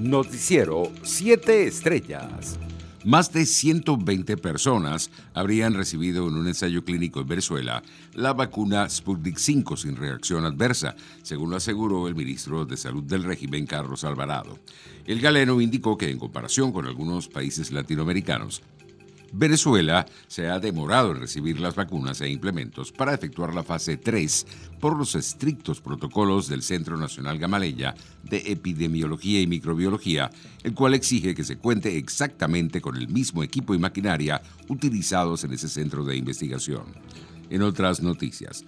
Noticiero 7 Estrellas. Más de 120 personas habrían recibido en un ensayo clínico en Venezuela la vacuna Sputnik 5 sin reacción adversa, según lo aseguró el ministro de Salud del régimen, Carlos Alvarado. El galeno indicó que en comparación con algunos países latinoamericanos, Venezuela se ha demorado en recibir las vacunas e implementos para efectuar la fase 3 por los estrictos protocolos del Centro Nacional Gamaleya de Epidemiología y Microbiología, el cual exige que se cuente exactamente con el mismo equipo y maquinaria utilizados en ese centro de investigación. En otras noticias,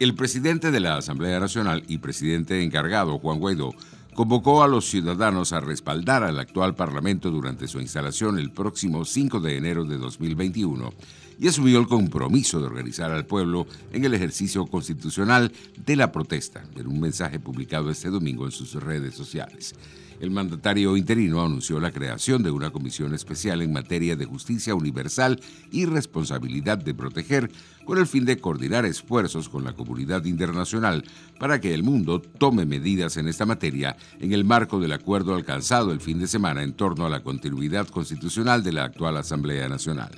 el presidente de la Asamblea Nacional y presidente encargado, Juan Guaidó, convocó a los ciudadanos a respaldar al actual Parlamento durante su instalación el próximo 5 de enero de 2021 y asumió el compromiso de organizar al pueblo en el ejercicio constitucional de la protesta, en un mensaje publicado este domingo en sus redes sociales. El mandatario interino anunció la creación de una comisión especial en materia de justicia universal y responsabilidad de proteger con el fin de coordinar esfuerzos con la comunidad internacional para que el mundo tome medidas en esta materia en el marco del acuerdo alcanzado el fin de semana en torno a la continuidad constitucional de la actual Asamblea Nacional.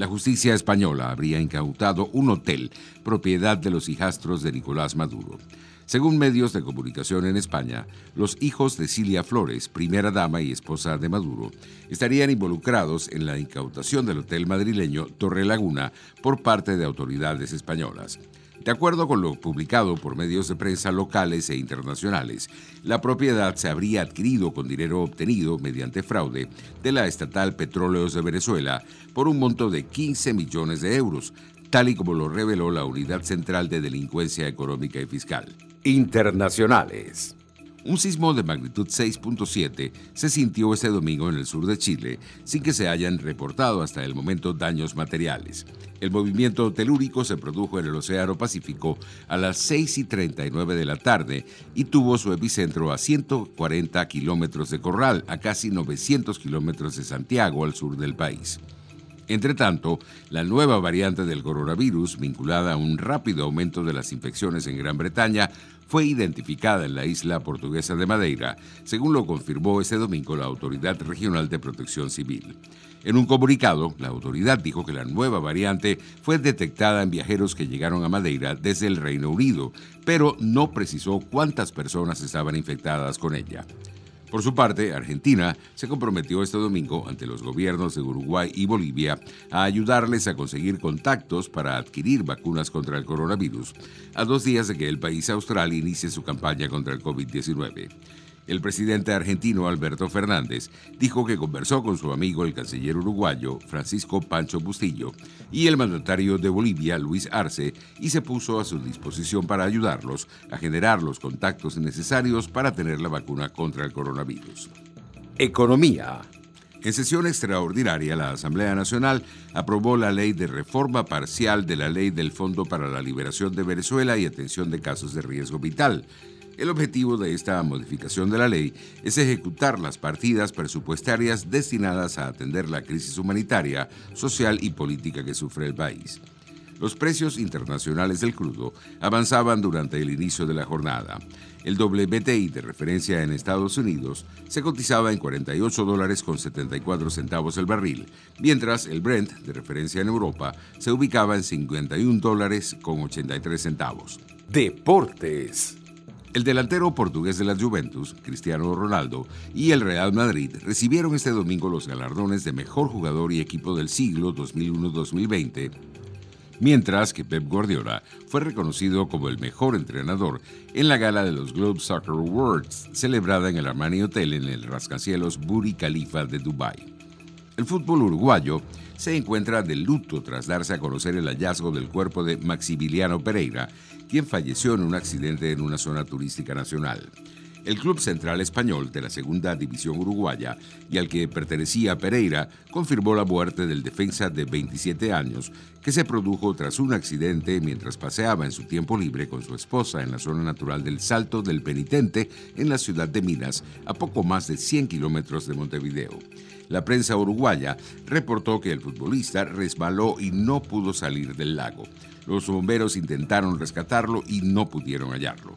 La justicia española habría incautado un hotel, propiedad de los hijastros de Nicolás Maduro. Según medios de comunicación en España, los hijos de Cilia Flores, primera dama y esposa de Maduro, estarían involucrados en la incautación del hotel madrileño Torre Laguna por parte de autoridades españolas. De acuerdo con lo publicado por medios de prensa locales e internacionales, la propiedad se habría adquirido con dinero obtenido mediante fraude de la estatal Petróleos de Venezuela por un monto de 15 millones de euros, tal y como lo reveló la Unidad Central de Delincuencia Económica y Fiscal. Internacionales. Un sismo de magnitud 6.7 se sintió este domingo en el sur de Chile sin que se hayan reportado hasta el momento daños materiales. El movimiento telúrico se produjo en el Océano Pacífico a las 6 y 39 de la tarde y tuvo su epicentro a 140 kilómetros de Corral, a casi 900 kilómetros de Santiago, al sur del país. Entre tanto, la nueva variante del coronavirus, vinculada a un rápido aumento de las infecciones en Gran Bretaña, fue identificada en la isla portuguesa de Madeira, según lo confirmó este domingo la Autoridad Regional de Protección Civil. En un comunicado, la autoridad dijo que la nueva variante fue detectada en viajeros que llegaron a Madeira desde el Reino Unido, pero no precisó cuántas personas estaban infectadas con ella. Por su parte, Argentina se comprometió este domingo ante los gobiernos de Uruguay y Bolivia a ayudarles a conseguir contactos para adquirir vacunas contra el coronavirus, a dos días de que el país austral inicie su campaña contra el COVID-19. El presidente argentino Alberto Fernández dijo que conversó con su amigo el canciller uruguayo Francisco Pancho Bustillo y el mandatario de Bolivia Luis Arce y se puso a su disposición para ayudarlos a generar los contactos necesarios para tener la vacuna contra el coronavirus. Economía. En sesión extraordinaria, la Asamblea Nacional aprobó la ley de reforma parcial de la ley del Fondo para la Liberación de Venezuela y Atención de Casos de Riesgo Vital, el objetivo de esta modificación de la ley es ejecutar las partidas presupuestarias destinadas a atender la crisis humanitaria, social y política que sufre el país. Los precios internacionales del crudo avanzaban durante el inicio de la jornada. El WTI de referencia en Estados Unidos se cotizaba en 48 dólares con 74 centavos el barril, mientras el Brent de referencia en Europa se ubicaba en 51 dólares con 83 centavos. Deportes. El delantero portugués de la Juventus, Cristiano Ronaldo, y el Real Madrid recibieron este domingo los galardones de mejor jugador y equipo del siglo 2001-2020, mientras que Pep Guardiola fue reconocido como el mejor entrenador en la gala de los Globe Soccer Awards, celebrada en el Armani Hotel en el rascacielos Burj Khalifa de Dubái. El fútbol uruguayo se encuentra de luto tras darse a conocer el hallazgo del cuerpo de Maximiliano Pereira, quien falleció en un accidente en una zona turística nacional. El Club Central Español de la Segunda División Uruguaya y al que pertenecía Pereira confirmó la muerte del defensa de 27 años que se produjo tras un accidente mientras paseaba en su tiempo libre con su esposa en la zona natural del Salto del Penitente en la ciudad de Minas, a poco más de 100 kilómetros de Montevideo. La prensa uruguaya reportó que el futbolista resbaló y no pudo salir del lago. Los bomberos intentaron rescatarlo y no pudieron hallarlo.